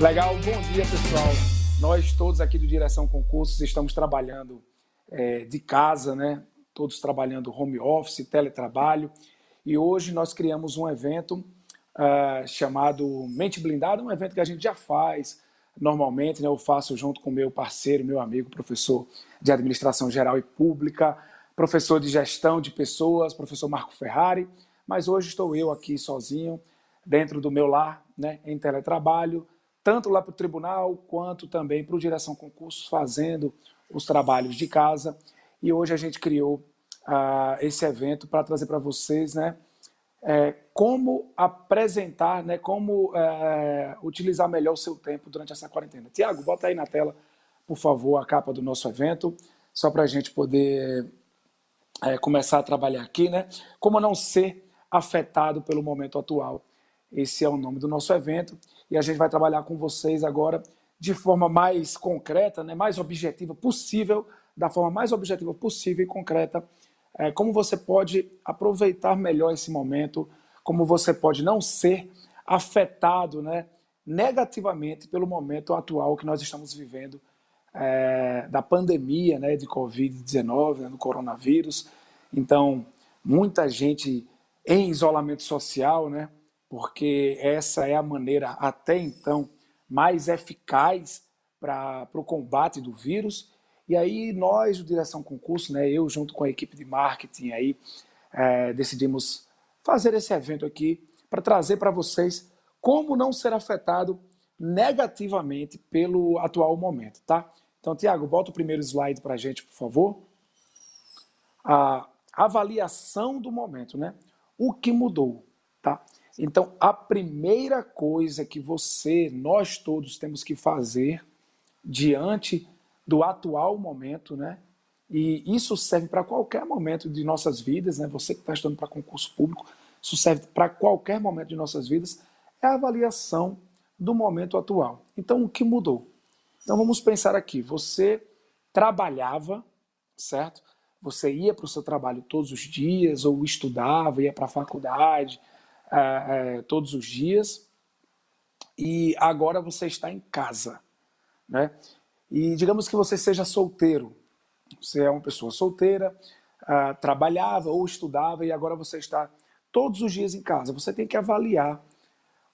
Legal, bom dia pessoal. Nós todos aqui do Direção Concursos estamos trabalhando é, de casa, né? Todos trabalhando home office, teletrabalho. E hoje nós criamos um evento uh, chamado Mente Blindada, um evento que a gente já faz normalmente, né? Eu faço junto com meu parceiro, meu amigo, professor de Administração Geral e Pública, professor de Gestão de Pessoas, professor Marco Ferrari. Mas hoje estou eu aqui sozinho, dentro do meu lar, né? Em teletrabalho tanto lá para o tribunal quanto também para o Direção Concursos, fazendo os trabalhos de casa. E hoje a gente criou uh, esse evento para trazer para vocês né, é, como apresentar, né, como é, utilizar melhor o seu tempo durante essa quarentena. Tiago, bota aí na tela, por favor, a capa do nosso evento, só para a gente poder é, começar a trabalhar aqui, né? Como não ser afetado pelo momento atual. Esse é o nome do nosso evento e a gente vai trabalhar com vocês agora de forma mais concreta, né, mais objetiva possível, da forma mais objetiva possível e concreta, é, como você pode aproveitar melhor esse momento, como você pode não ser afetado né, negativamente pelo momento atual que nós estamos vivendo é, da pandemia né, de Covid-19, né, do coronavírus. Então, muita gente em isolamento social, né? porque essa é a maneira até então mais eficaz para o combate do vírus. E aí nós, o Direção Concurso, né, eu junto com a equipe de marketing aí, é, decidimos fazer esse evento aqui para trazer para vocês como não ser afetado negativamente pelo atual momento, tá? Então, Tiago, bota o primeiro slide para a gente, por favor. A avaliação do momento, né? O que mudou, tá? Então, a primeira coisa que você, nós todos temos que fazer diante do atual momento, né? E isso serve para qualquer momento de nossas vidas, né? Você que está estudando para concurso público, isso serve para qualquer momento de nossas vidas, é a avaliação do momento atual. Então, o que mudou? Então, vamos pensar aqui. Você trabalhava, certo? Você ia para o seu trabalho todos os dias, ou estudava, ia para a faculdade, é, é, todos os dias e agora você está em casa, né? E digamos que você seja solteiro, você é uma pessoa solteira, uh, trabalhava ou estudava e agora você está todos os dias em casa. Você tem que avaliar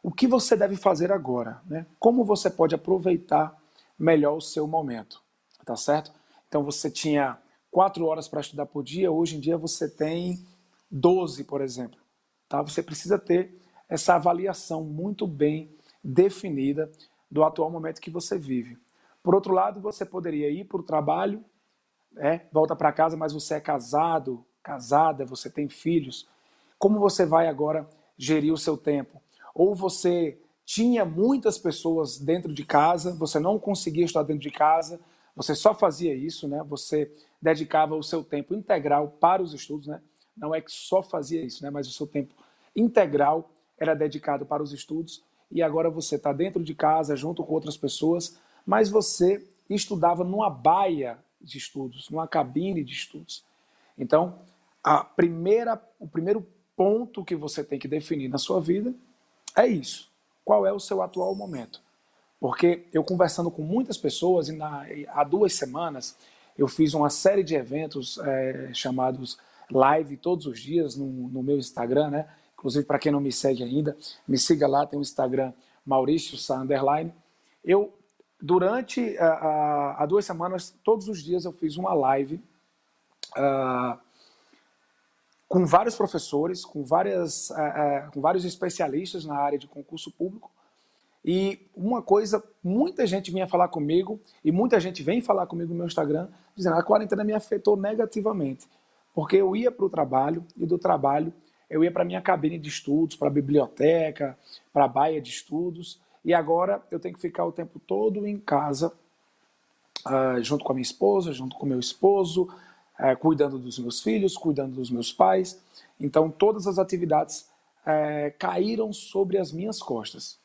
o que você deve fazer agora, né? Como você pode aproveitar melhor o seu momento, tá certo? Então você tinha quatro horas para estudar por dia, hoje em dia você tem 12, por exemplo. Tá? Você precisa ter essa avaliação muito bem definida do atual momento que você vive. Por outro lado, você poderia ir para o trabalho, né? volta para casa, mas você é casado, casada, você tem filhos. Como você vai agora gerir o seu tempo? Ou você tinha muitas pessoas dentro de casa, você não conseguia estar dentro de casa, você só fazia isso, né? Você dedicava o seu tempo integral para os estudos, né? não é que só fazia isso, né? mas o seu tempo integral era dedicado para os estudos e agora você está dentro de casa junto com outras pessoas, mas você estudava numa baia de estudos, numa cabine de estudos. Então, a primeira, o primeiro ponto que você tem que definir na sua vida é isso. Qual é o seu atual momento? Porque eu conversando com muitas pessoas, e na, há duas semanas eu fiz uma série de eventos é, chamados live todos os dias no, no meu Instagram, né? Inclusive, para quem não me segue ainda, me siga lá, tem o Instagram Maurício Sá Underline. Eu, durante há duas semanas, todos os dias eu fiz uma live uh, com vários professores, com, várias, uh, uh, com vários especialistas na área de concurso público. E uma coisa, muita gente vinha falar comigo, e muita gente vem falar comigo no meu Instagram, dizendo a quarentena me afetou negativamente. Porque eu ia para o trabalho e do trabalho eu ia para minha cabine de estudos, para a biblioteca, para a baia de estudos, e agora eu tenho que ficar o tempo todo em casa, uh, junto com a minha esposa, junto com meu esposo, uh, cuidando dos meus filhos, cuidando dos meus pais. Então todas as atividades uh, caíram sobre as minhas costas,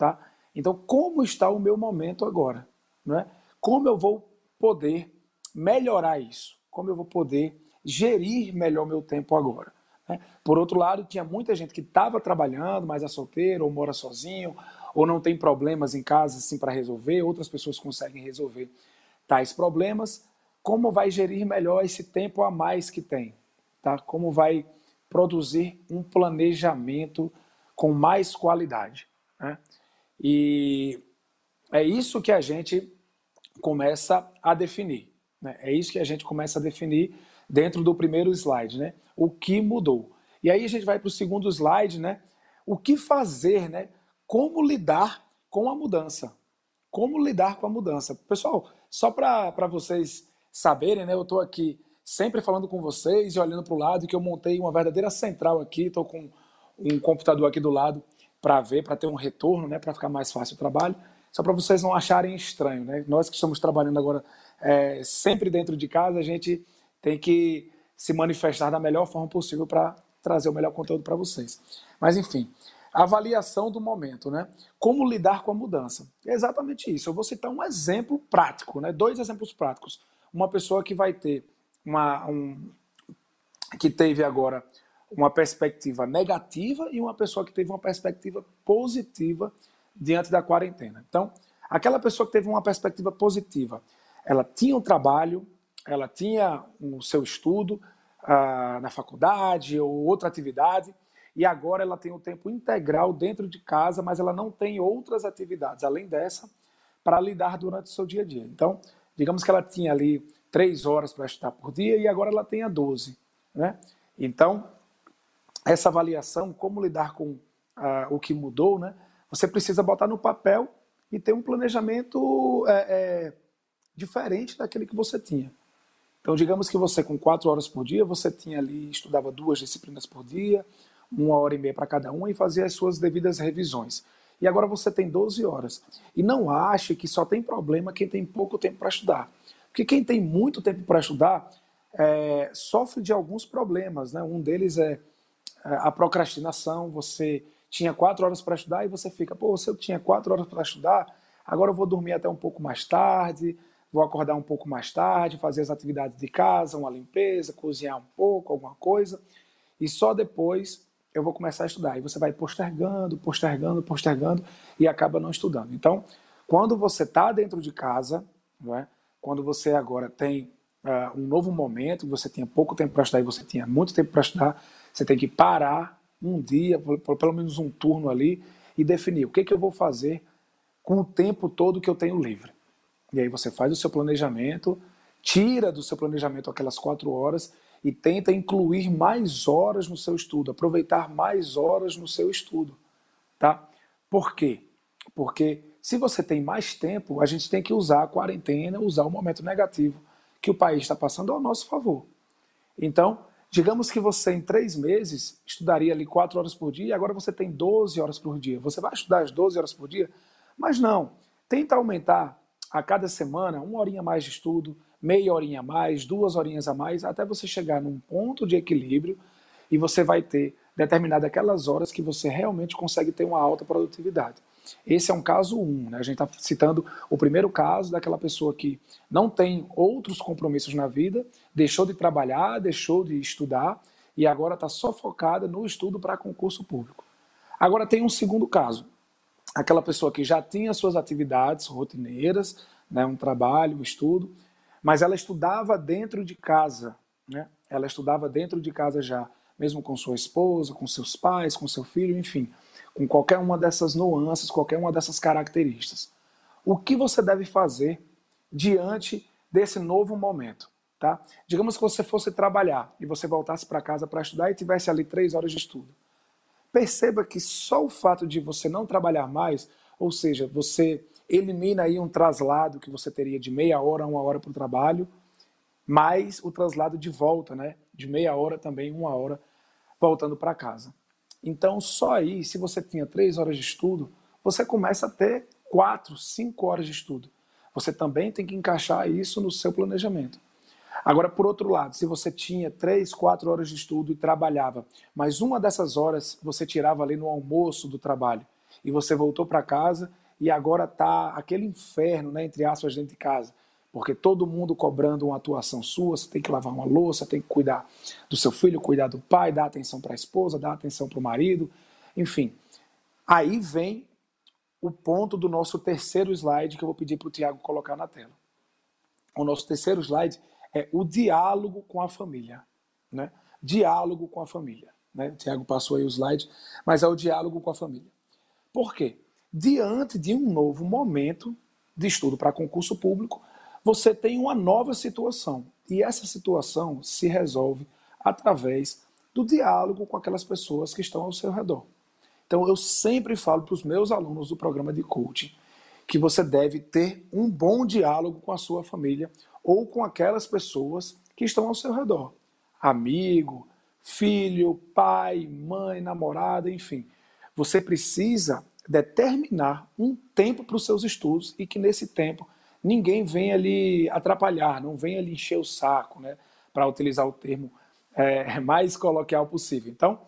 tá? Então como está o meu momento agora, é? Como eu vou poder melhorar isso? Como eu vou poder gerir melhor meu tempo agora. Né? Por outro lado, tinha muita gente que estava trabalhando, mas é solteiro, ou mora sozinho, ou não tem problemas em casa assim para resolver, outras pessoas conseguem resolver tais problemas. Como vai gerir melhor esse tempo a mais que tem? Tá? Como vai produzir um planejamento com mais qualidade? Né? E é isso que a gente começa a definir. Né? É isso que a gente começa a definir dentro do primeiro slide, né? O que mudou. E aí a gente vai para o segundo slide, né? O que fazer, né? Como lidar com a mudança. Como lidar com a mudança. Pessoal, só para vocês saberem, né? Eu estou aqui sempre falando com vocês e olhando para o lado, que eu montei uma verdadeira central aqui, estou com um computador aqui do lado para ver, para ter um retorno, né? Para ficar mais fácil o trabalho só para vocês não acharem estranho, né? Nós que estamos trabalhando agora é, sempre dentro de casa, a gente tem que se manifestar da melhor forma possível para trazer o melhor conteúdo para vocês. Mas enfim, avaliação do momento, né? Como lidar com a mudança? É exatamente isso. Eu vou citar um exemplo prático, né? Dois exemplos práticos. Uma pessoa que vai ter uma um, que teve agora uma perspectiva negativa e uma pessoa que teve uma perspectiva positiva diante da quarentena. Então, aquela pessoa que teve uma perspectiva positiva, ela tinha um trabalho, ela tinha o seu estudo uh, na faculdade ou outra atividade, e agora ela tem o tempo integral dentro de casa, mas ela não tem outras atividades além dessa para lidar durante o seu dia a dia. Então, digamos que ela tinha ali três horas para estudar por dia e agora ela tem a 12. Né? Então, essa avaliação, como lidar com uh, o que mudou, né? Você precisa botar no papel e ter um planejamento é, é, diferente daquele que você tinha. Então, digamos que você, com quatro horas por dia, você tinha ali, estudava duas disciplinas por dia, uma hora e meia para cada uma e fazia as suas devidas revisões. E agora você tem 12 horas. E não ache que só tem problema quem tem pouco tempo para estudar. Porque quem tem muito tempo para estudar é, sofre de alguns problemas. Né? Um deles é a procrastinação, você tinha quatro horas para estudar e você fica, pô, se eu tinha quatro horas para estudar, agora eu vou dormir até um pouco mais tarde, vou acordar um pouco mais tarde, fazer as atividades de casa, uma limpeza, cozinhar um pouco, alguma coisa, e só depois eu vou começar a estudar. E você vai postergando, postergando, postergando e acaba não estudando. Então, quando você está dentro de casa, é? quando você agora tem uh, um novo momento, você tinha pouco tempo para estudar e você tinha muito tempo para estudar, você tem que parar um dia, pelo menos um turno ali, e definir o que, que eu vou fazer com o tempo todo que eu tenho livre. E aí você faz o seu planejamento, tira do seu planejamento aquelas quatro horas e tenta incluir mais horas no seu estudo, aproveitar mais horas no seu estudo. Tá? Por quê? Porque se você tem mais tempo, a gente tem que usar a quarentena, usar o momento negativo que o país está passando ao nosso favor. Então, Digamos que você, em três meses, estudaria ali quatro horas por dia e agora você tem 12 horas por dia. Você vai estudar as 12 horas por dia? Mas não. Tenta aumentar a cada semana uma horinha mais de estudo, meia horinha a mais, duas horinhas a mais, até você chegar num ponto de equilíbrio e você vai ter determinado aquelas horas que você realmente consegue ter uma alta produtividade. Esse é um caso 1, um, né? a gente está citando o primeiro caso daquela pessoa que não tem outros compromissos na vida, deixou de trabalhar, deixou de estudar e agora está só focada no estudo para concurso público. Agora tem um segundo caso, aquela pessoa que já tinha suas atividades rotineiras, né, um trabalho, um estudo, mas ela estudava dentro de casa, né? ela estudava dentro de casa já, mesmo com sua esposa, com seus pais, com seu filho, enfim com qualquer uma dessas nuances, qualquer uma dessas características. O que você deve fazer diante desse novo momento? Tá? Digamos que você fosse trabalhar e você voltasse para casa para estudar e tivesse ali três horas de estudo. Perceba que só o fato de você não trabalhar mais, ou seja, você elimina aí um traslado que você teria de meia hora a uma hora para o trabalho, mais o traslado de volta, né? De meia hora também, uma hora voltando para casa. Então, só aí, se você tinha três horas de estudo, você começa a ter quatro, cinco horas de estudo. Você também tem que encaixar isso no seu planejamento. Agora, por outro lado, se você tinha três, quatro horas de estudo e trabalhava, mas uma dessas horas você tirava ali no almoço do trabalho e você voltou para casa e agora está aquele inferno, né, entre aspas, dentro de casa, porque todo mundo cobrando uma atuação sua, você tem que lavar uma louça, tem que cuidar do seu filho, cuidar do pai, dar atenção para a esposa, dar atenção para o marido, enfim. Aí vem o ponto do nosso terceiro slide que eu vou pedir para o Tiago colocar na tela. O nosso terceiro slide é o diálogo com a família. Né? Diálogo com a família. Né? O Tiago passou aí o slide, mas é o diálogo com a família. Por quê? Diante de um novo momento de estudo para concurso público, você tem uma nova situação. E essa situação se resolve através do diálogo com aquelas pessoas que estão ao seu redor. Então, eu sempre falo para os meus alunos do programa de coaching que você deve ter um bom diálogo com a sua família ou com aquelas pessoas que estão ao seu redor. Amigo, filho, pai, mãe, namorada, enfim. Você precisa determinar um tempo para os seus estudos e que nesse tempo ninguém venha lhe atrapalhar, não venha lhe encher o saco, né? Para utilizar o termo é, mais coloquial possível. Então,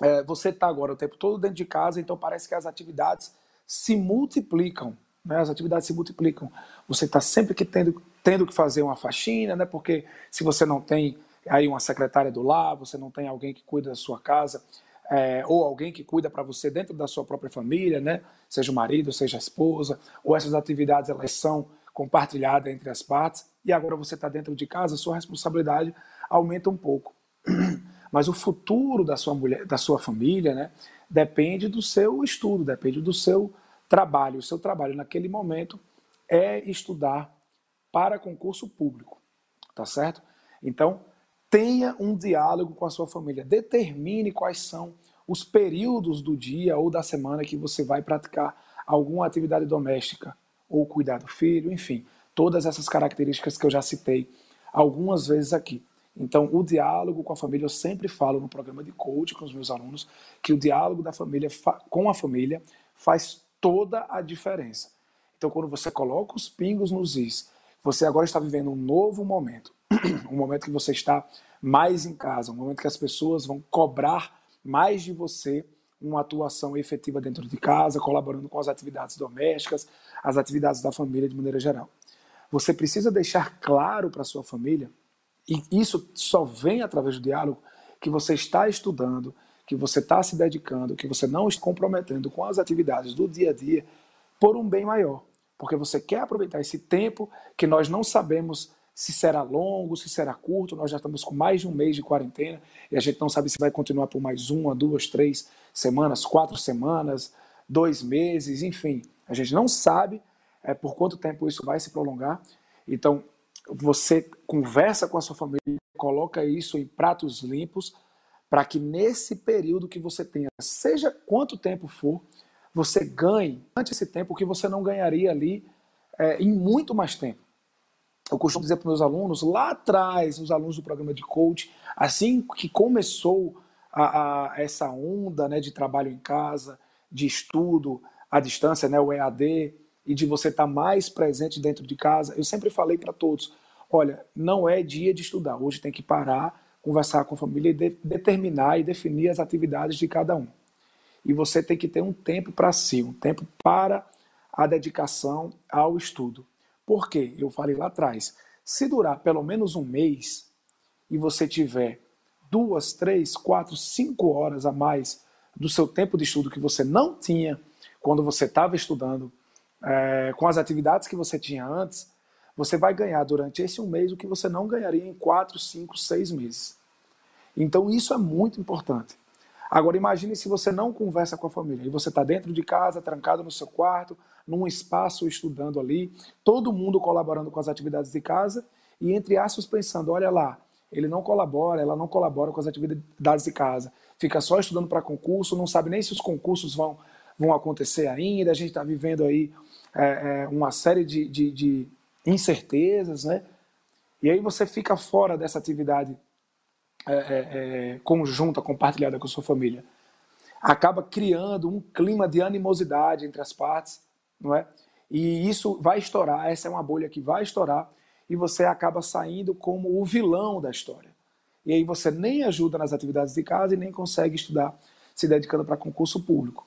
é, você está agora o tempo todo dentro de casa, então parece que as atividades se multiplicam, né? as atividades se multiplicam. Você está sempre que tendo, tendo que fazer uma faxina, né? porque se você não tem aí uma secretária do lar, você não tem alguém que cuida da sua casa, é, ou alguém que cuida para você dentro da sua própria família, né? seja o marido, seja a esposa, ou essas atividades elas são compartilhadas entre as partes, e agora você está dentro de casa, sua responsabilidade aumenta um pouco. Mas o futuro da sua mulher, da sua família, né, depende do seu estudo, depende do seu trabalho. O seu trabalho naquele momento é estudar para concurso público, tá certo? Então, tenha um diálogo com a sua família, determine quais são os períodos do dia ou da semana que você vai praticar alguma atividade doméstica ou cuidar do filho, enfim, todas essas características que eu já citei algumas vezes aqui. Então, o diálogo com a família, eu sempre falo no programa de coach com os meus alunos, que o diálogo da família com a família faz toda a diferença. Então, quando você coloca os pingos nos is, você agora está vivendo um novo momento, um momento que você está mais em casa, um momento que as pessoas vão cobrar mais de você uma atuação efetiva dentro de casa, colaborando com as atividades domésticas, as atividades da família de maneira geral. Você precisa deixar claro para sua família e isso só vem através do diálogo que você está estudando, que você está se dedicando, que você não está comprometendo com as atividades do dia a dia por um bem maior. Porque você quer aproveitar esse tempo que nós não sabemos se será longo, se será curto. Nós já estamos com mais de um mês de quarentena e a gente não sabe se vai continuar por mais uma, duas, três semanas, quatro semanas, dois meses, enfim. A gente não sabe é, por quanto tempo isso vai se prolongar. Então, você conversa com a sua família, coloca isso em pratos limpos, para que nesse período que você tenha, seja quanto tempo for, você ganhe durante esse tempo que você não ganharia ali é, em muito mais tempo. Eu costumo dizer para meus alunos, lá atrás, os alunos do programa de coach, assim que começou a, a, essa onda né, de trabalho em casa, de estudo à distância, né, o EAD, e de você estar tá mais presente dentro de casa, eu sempre falei para todos: olha, não é dia de estudar, hoje tem que parar, conversar com a família e de, determinar e definir as atividades de cada um. E você tem que ter um tempo para si, um tempo para a dedicação ao estudo. Por quê? Eu falei lá atrás, se durar pelo menos um mês e você tiver duas, três, quatro, cinco horas a mais do seu tempo de estudo que você não tinha quando você estava estudando, é, com as atividades que você tinha antes, você vai ganhar durante esse um mês o que você não ganharia em quatro, cinco, seis meses. Então isso é muito importante. Agora imagine se você não conversa com a família e você está dentro de casa, trancado no seu quarto, num espaço estudando ali, todo mundo colaborando com as atividades de casa e entre aspas pensando, olha lá, ele não colabora, ela não colabora com as atividades de casa, fica só estudando para concurso, não sabe nem se os concursos vão, vão acontecer ainda, a gente está vivendo aí é, é, uma série de, de, de, incertezas, né? E aí você fica fora dessa atividade é, é, é, conjunta, compartilhada com sua família. Acaba criando um clima de animosidade entre as partes, não é? E isso vai estourar, essa é uma bolha que vai estourar, e você acaba saindo como o vilão da história. E aí você nem ajuda nas atividades de casa e nem consegue estudar se dedicando para concurso público.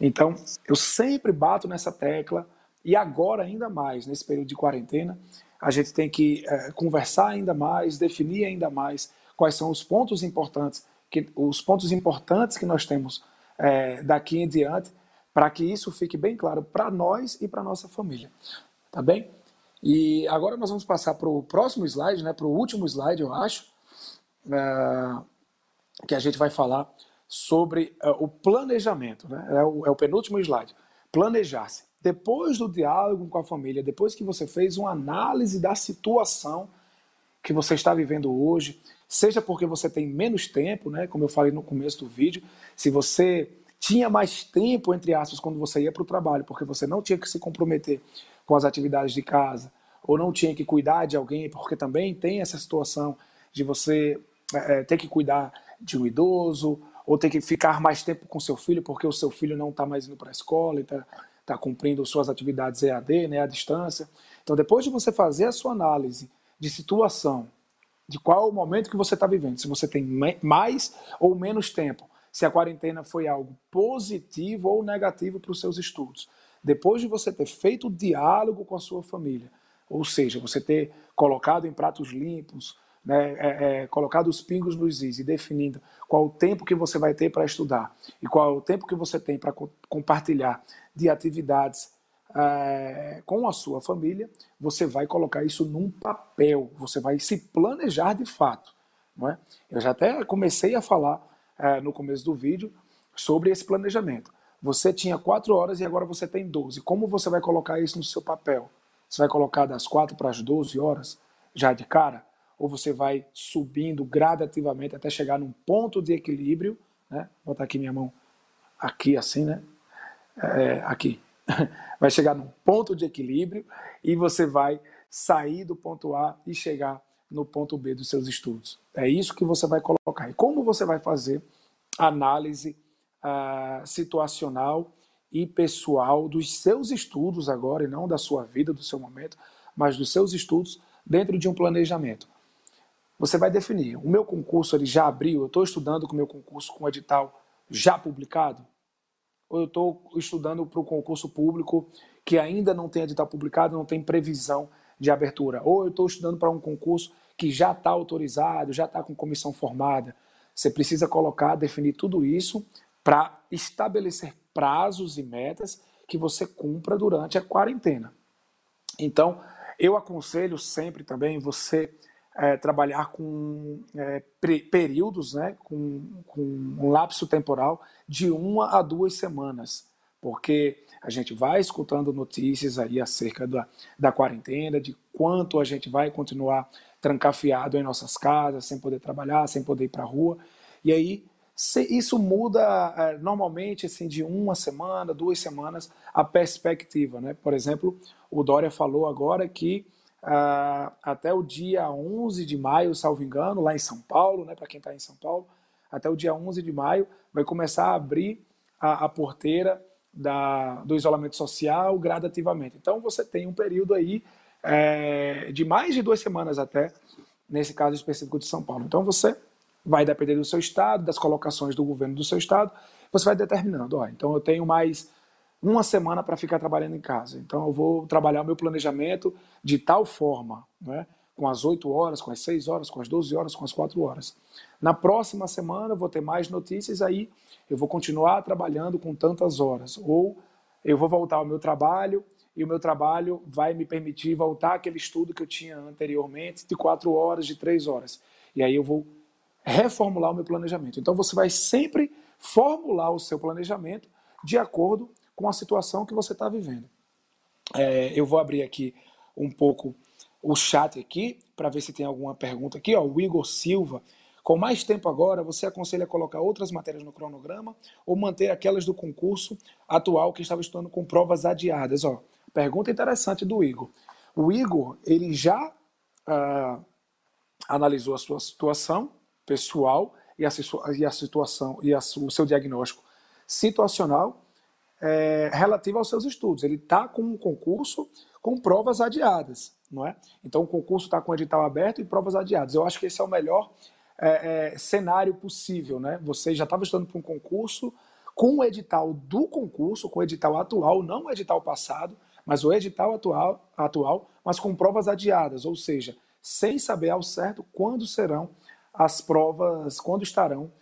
Então, eu sempre bato nessa tecla E agora, ainda mais, nesse período de quarentena, a gente tem que é, conversar ainda mais, definir ainda mais quais são os pontos importantes que, os pontos importantes que nós temos é, daqui em diante, para que isso fique bem claro para nós e para nossa família. Tá bem? E agora nós vamos passar para o próximo slide, né, para o último slide, eu acho, é, que a gente vai falar sobre é, o planejamento. Né? É, o, é o penúltimo slide. Planejar-se. Depois do diálogo com a família, depois que você fez uma análise da situação que você está vivendo hoje, seja porque você tem menos tempo, né, como eu falei no começo do vídeo, se você tinha mais tempo, entre aspas, quando você ia para o trabalho, porque você não tinha que se comprometer com as atividades de casa, ou não tinha que cuidar de alguém, porque também tem essa situação de você é, ter que cuidar de um idoso, ou ter que ficar mais tempo com seu filho, porque o seu filho não está mais indo para a escola e está tá cumprindo suas atividades EAD, né, à distância. Então, depois de você fazer a sua análise de situação, de qual o momento que você está vivendo, se você tem mais ou menos tempo, se a quarentena foi algo positivo ou negativo para os seus estudos. Depois de você ter feito o diálogo com a sua família, ou seja, você ter colocado em pratos limpos, né, é, é, colocado os pingos nos is e definindo qual o tempo que você vai ter para estudar e qual o tempo que você tem para co compartilhar de atividades é, com a sua família, você vai colocar isso num papel, você vai se planejar de fato. Não é? Eu já até comecei a falar é, no começo do vídeo sobre esse planejamento. Você tinha quatro horas e agora você tem 12. Como você vai colocar isso no seu papel? Você vai colocar das quatro para as 12 horas, já de cara? Ou você vai subindo gradativamente até chegar num ponto de equilíbrio? Né? Vou botar aqui minha mão aqui assim, né? É, aqui. vai chegar num ponto de equilíbrio e você vai sair do ponto A e chegar no ponto B dos seus estudos. É isso que você vai colocar. E como você vai fazer análise uh, situacional e pessoal dos seus estudos agora, e não da sua vida, do seu momento, mas dos seus estudos dentro de um planejamento. Você vai definir. O meu concurso ele já abriu, eu estou estudando com o meu concurso com edital já publicado? ou eu estou estudando para o concurso público que ainda não tem edital publicado, não tem previsão de abertura, ou eu estou estudando para um concurso que já está autorizado, já está com comissão formada. Você precisa colocar, definir tudo isso para estabelecer prazos e metas que você cumpra durante a quarentena. Então, eu aconselho sempre também você é, trabalhar com é, períodos, né, com, com um lapso temporal de uma a duas semanas, porque a gente vai escutando notícias aí acerca da, da quarentena, de quanto a gente vai continuar trancafiado em nossas casas, sem poder trabalhar, sem poder ir para a rua, e aí isso muda é, normalmente assim, de uma semana, duas semanas, a perspectiva. Né? Por exemplo, o Dória falou agora que uh, até o dia 11 de maio, salvo engano, lá em São Paulo, né, para quem está em São Paulo, até o dia 11 de maio vai começar a abrir a, a porteira da, do isolamento social gradativamente. Então você tem um período aí é, de mais de duas semanas até, nesse caso específico de São Paulo. Então você vai depender do seu estado, das colocações do governo do seu estado, você vai determinando, ó, então eu tenho mais uma semana para ficar trabalhando em casa. Então eu vou trabalhar o meu planejamento de tal forma, né? com as 8 horas, com as 6 horas, com as 12 horas, com as 4 horas. Na próxima semana eu vou ter mais notícias, aí eu vou continuar trabalhando com tantas horas. Ou eu vou voltar ao meu trabalho e o meu trabalho vai me permitir voltar àquele estudo que eu tinha anteriormente de 4 horas, de 3 horas. E aí eu vou reformular o meu planejamento. Então você vai sempre formular o seu planejamento de acordo com a situação que você está vivendo. É, eu vou abrir aqui um pouco o chat aqui para ver se tem alguma pergunta aqui. Ó, o Igor Silva. Com mais tempo agora, você aconselha colocar outras matérias no cronograma ou manter aquelas do concurso atual que estava estudando com provas adiadas? Ó, pergunta interessante do Igor. O Igor, ele já ah, analisou a sua situação pessoal e a, e a situação e a, o seu diagnóstico situacional é, relativa aos seus estudos. Ele está com um concurso com provas adiadas, não é? Então o concurso está com edital aberto e provas adiadas. Eu acho que esse é o melhor é, é, cenário possível, né? Você já estava estudando para um concurso com o edital do concurso, com o edital atual, não o edital passado, mas o edital atual, atual, mas com provas adiadas, ou seja, sem saber ao certo quando serão as provas, quando estarão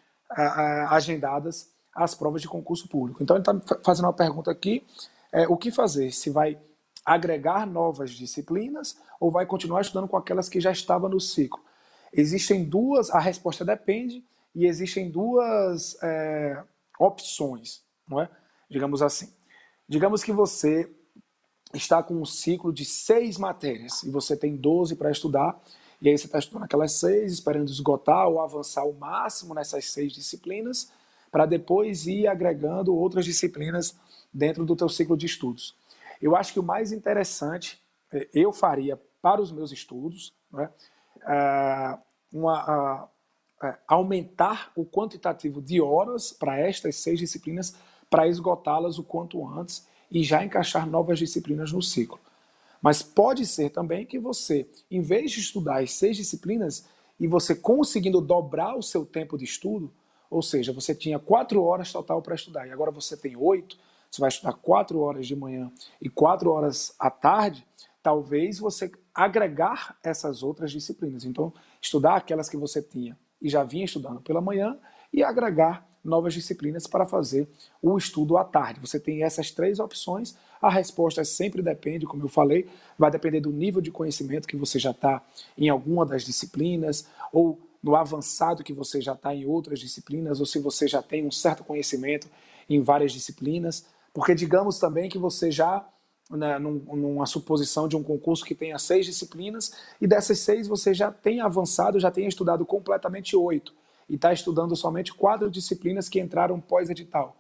agendadas as provas de concurso público. Então ele está fazendo uma pergunta aqui, é, o que fazer? Se vai agregar novas disciplinas ou vai continuar estudando com aquelas que já estavam no ciclo? Existem duas, a resposta depende, e existem duas é, opções, não é? Digamos assim. Digamos que você está com um ciclo de seis matérias e você tem 12 para estudar, e aí você está estudando aquelas seis, esperando esgotar ou avançar o máximo nessas seis disciplinas, para depois ir agregando outras disciplinas dentro do teu ciclo de estudos. Eu acho que o mais interessante, é, eu faria para os meus estudos, né, uma, aumentar o quantitativo de horas para estas seis disciplinas para esgotá-las o quanto antes e já encaixar novas disciplinas no ciclo. Mas pode ser também que você, em vez de estudar as seis disciplinas e você conseguindo dobrar o seu tempo de estudo, ou seja, você tinha quatro horas total para estudar e agora você tem oito, você vai estudar quatro horas de manhã e quatro horas à tarde, talvez você agregar essas outras disciplinas. Então, estudar aquelas que você tinha e já vinha estudando pela manhã e agregar novas disciplinas para fazer o estudo à tarde. Você tem essas três opções. A resposta sempre depende, como eu falei, vai depender do nível de conhecimento que você já está em alguma das disciplinas ou no avançado que você já está em outras disciplinas ou se você já tem um certo conhecimento em várias disciplinas. Porque digamos também que você já né, numa suposição de um concurso que tenha seis disciplinas, e dessas seis você já tem avançado, já tem estudado completamente oito, e está estudando somente quatro disciplinas que entraram pós-edital.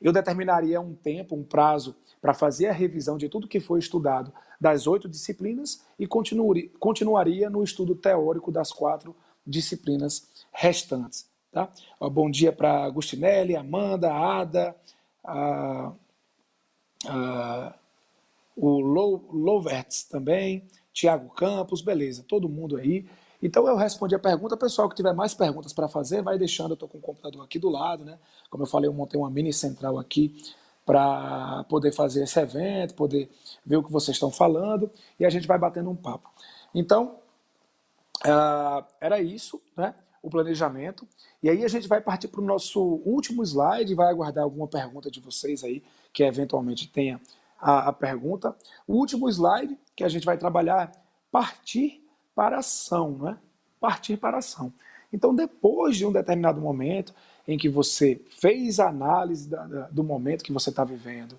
Eu determinaria um tempo, um prazo, para fazer a revisão de tudo que foi estudado das oito disciplinas e continuaria no estudo teórico das quatro disciplinas restantes. Tá? Bom dia para Agustinelli, Amanda, Ada, a, a o Lovertz também, Tiago Campos, beleza, todo mundo aí. Então eu respondi a pergunta, pessoal que tiver mais perguntas para fazer, vai deixando, eu estou com o computador aqui do lado, né? Como eu falei, eu montei uma mini central aqui para poder fazer esse evento, poder ver o que vocês estão falando e a gente vai batendo um papo. Então, uh, era isso, né? O planejamento. E aí a gente vai partir para o nosso último slide, vai aguardar alguma pergunta de vocês aí que eventualmente tenha a, a pergunta. O último slide que a gente vai trabalhar partir para ação, né? Partir para ação. Então, depois de um determinado momento em que você fez a análise da, da, do momento que você está vivendo,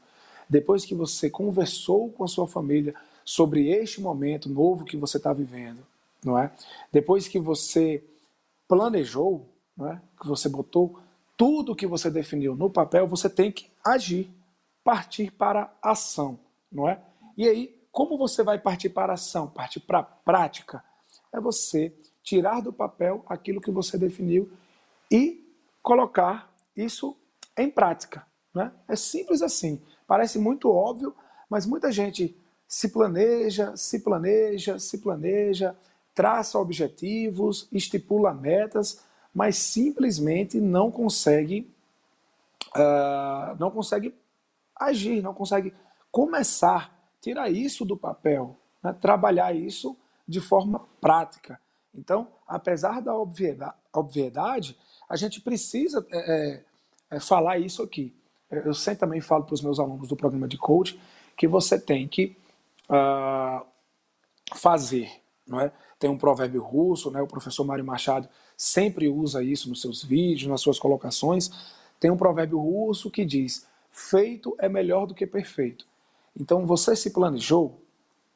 depois que você conversou com a sua família sobre este momento novo que você está vivendo, não é? Depois que você planejou, não é? Que você botou tudo que você definiu no papel, você tem que agir partir para a ação, não é? E aí, como você vai partir para a ação, partir para a prática? É você tirar do papel aquilo que você definiu e colocar isso em prática. Né? É simples assim. Parece muito óbvio, mas muita gente se planeja, se planeja, se planeja, traça objetivos, estipula metas, mas simplesmente não consegue, uh, não consegue agir, não consegue começar, tirar isso do papel, né? trabalhar isso de forma prática. Então, apesar da obviedade, a gente precisa é, é, é falar isso aqui. Eu sempre também falo para os meus alunos do programa de coach que você tem que uh, fazer, não é? Tem um provérbio russo, né? O professor Mário Machado sempre usa isso nos seus vídeos, nas suas colocações. Tem um provérbio russo que diz: feito é melhor do que perfeito. Então você se planejou,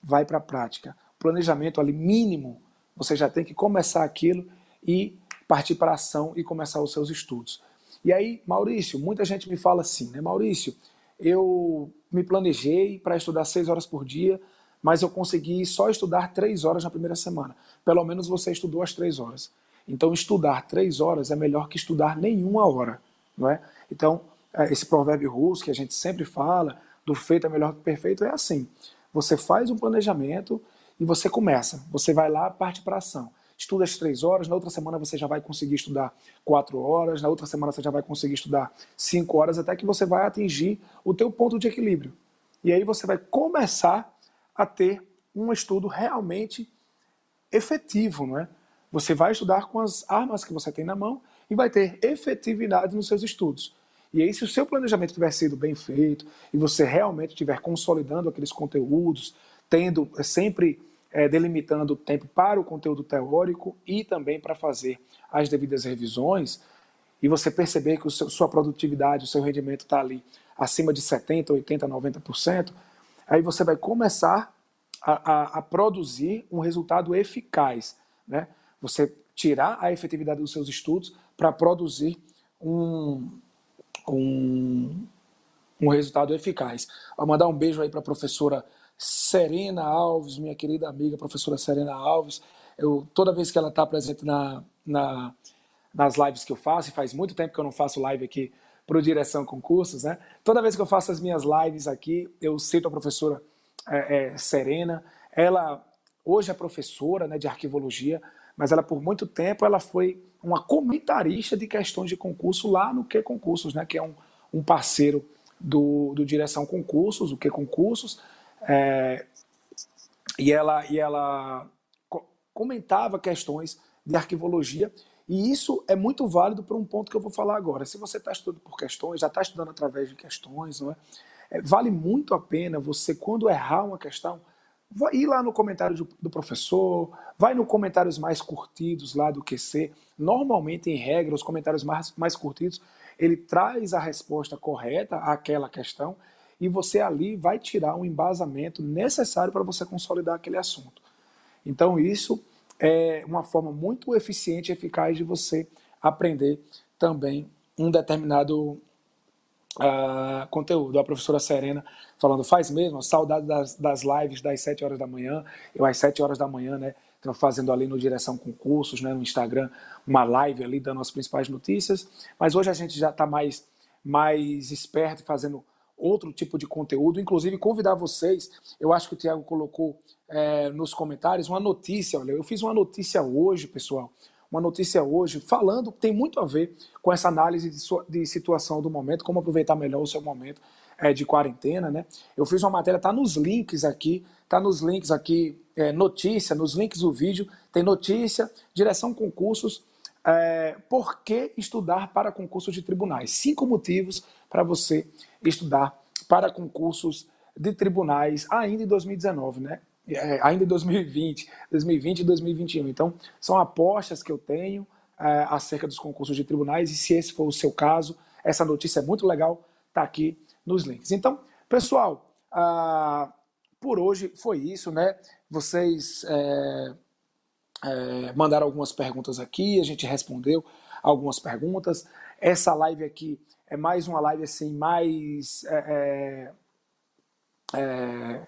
vai para a prática. Planejamento ali mínimo, você já tem que começar aquilo e partir para a ação e começar os seus estudos. E aí, Maurício, muita gente me fala assim, né? Maurício, eu me planejei para estudar seis horas por dia, mas eu consegui só estudar três horas na primeira semana. Pelo menos você estudou as três horas. Então, estudar três horas é melhor que estudar nenhuma hora, não é? Então, é, esse provérbio russo que a gente sempre fala, do feito é melhor que perfeito, é assim. Você faz um planejamento e você começa. Você vai lá, parte para ação. Estuda as três horas, na outra semana você já vai conseguir estudar quatro horas, na outra semana você já vai conseguir estudar cinco horas, até que você vai atingir o teu ponto de equilíbrio. E aí você vai começar a ter um estudo realmente efetivo, não é? Você vai estudar com as armas que você tem na mão e vai ter efetividade nos seus estudos. E aí, se o seu planejamento tiver sido bem feito e você realmente estiver consolidando aqueles conteúdos, tendo é, sempre é, delimitando o tempo para o conteúdo teórico e também para fazer as devidas revisões, e você perceber que seu, sua produtividade, o seu rendimento está ali acima de 70%, 80%, 90%, aí você vai começar a, a, a produzir um resultado eficaz. Né? Você tirar a efetividade dos seus estudos para produzir um, um, um resultado eficaz. Vou mandar um beijo aí para a professora Serena Alves, minha querida amiga, professora Serena Alves. Eu, toda vez que ela está presente na, na, nas lives que eu faço, e faz muito tempo que eu não faço live aqui para o Direção Concursos, né? Toda vez que eu faço as minhas lives aqui, eu cito a professora é, é, Serena. Ela hoje é professora né, de arquivologia, mas ela por muito tempo ela foi uma comentarista de questões de concurso lá no Que Concursos, né, que é um, um parceiro do, do Direção Concursos, o Que Concursos, é, e ela, e ela comentava questões de arquivologia, e isso é muito válido para um ponto que eu vou falar agora. Se você está estudando por questões, já está estudando através de questões, não é? é? vale muito a pena você, quando errar uma questão, vai ir lá no comentário do, professor, vai no comentários mais curtidos lá do QC. Normalmente, em regra, os comentários mais, mais curtidos, ele traz a resposta correta àquela questão e você ali vai tirar um embasamento necessário para você consolidar aquele assunto. Então, isso é uma forma muito eficiente e eficaz de você aprender também um determinado uh, conteúdo. A professora Serena falando, faz mesmo, saudade das, das lives das 7 horas da manhã, eu às 7 horas da manhã, né, fazendo ali no Direção Concursos, né, no Instagram, uma live ali dando as principais notícias, mas hoje a gente já está mais, mais esperto fazendo outro tipo de conteúdo, inclusive convidar vocês, eu acho que o Tiago colocou é, nos comentários uma notícia, olha, eu fiz uma notícia hoje, pessoal, uma notícia hoje falando, tem muito a ver com essa análise de, sua, de situação do momento, como aproveitar melhor o seu momento é, de quarentena, né? Eu fiz uma matéria, tá nos links aqui, tá nos links aqui, é, notícia, nos links do vídeo, tem notícia, direção concursos, é, por que estudar para concursos de tribunais? Cinco motivos para você estudar para concursos de tribunais ainda em 2019, né? É, ainda em 2020, 2020 e 2021. Então, são apostas que eu tenho é, acerca dos concursos de tribunais e se esse for o seu caso, essa notícia é muito legal, tá aqui nos links. Então, pessoal, ah, por hoje foi isso, né? Vocês é, é, mandaram algumas perguntas aqui, a gente respondeu algumas perguntas. Essa live aqui é mais uma live assim, mais é, é, é,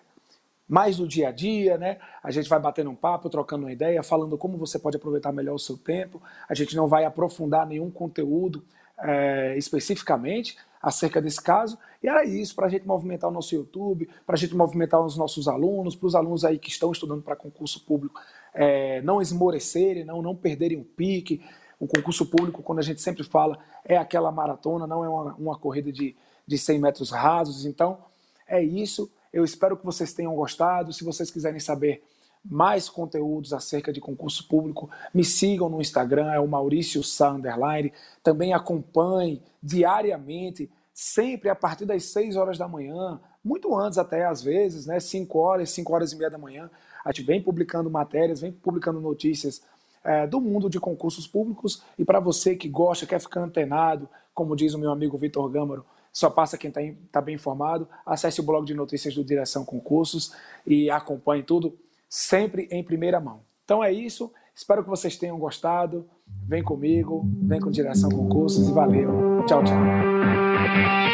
mais do dia a dia, né? A gente vai batendo um papo, trocando uma ideia, falando como você pode aproveitar melhor o seu tempo. A gente não vai aprofundar nenhum conteúdo é, especificamente acerca desse caso. E era isso, para a gente movimentar o nosso YouTube, para a gente movimentar os nossos alunos, para os alunos aí que estão estudando para concurso público é, não esmorecerem, não, não perderem o pique, o concurso público, quando a gente sempre fala, é aquela maratona, não é uma, uma corrida de, de 100 metros rasos. Então, é isso. Eu espero que vocês tenham gostado. Se vocês quiserem saber mais conteúdos acerca de concurso público, me sigam no Instagram, é o Maurício Sá. Também acompanhe diariamente, sempre a partir das 6 horas da manhã, muito antes até às vezes, né? 5 horas, 5 horas e meia da manhã. A gente vem publicando matérias, vem publicando notícias é, do mundo de concursos públicos. E para você que gosta, quer ficar antenado, como diz o meu amigo Vitor Gâmaro, só passa quem está tá bem informado. Acesse o blog de notícias do Direção Concursos e acompanhe tudo sempre em primeira mão. Então é isso. Espero que vocês tenham gostado. Vem comigo, vem com Direção Concursos e valeu. Tchau, tchau.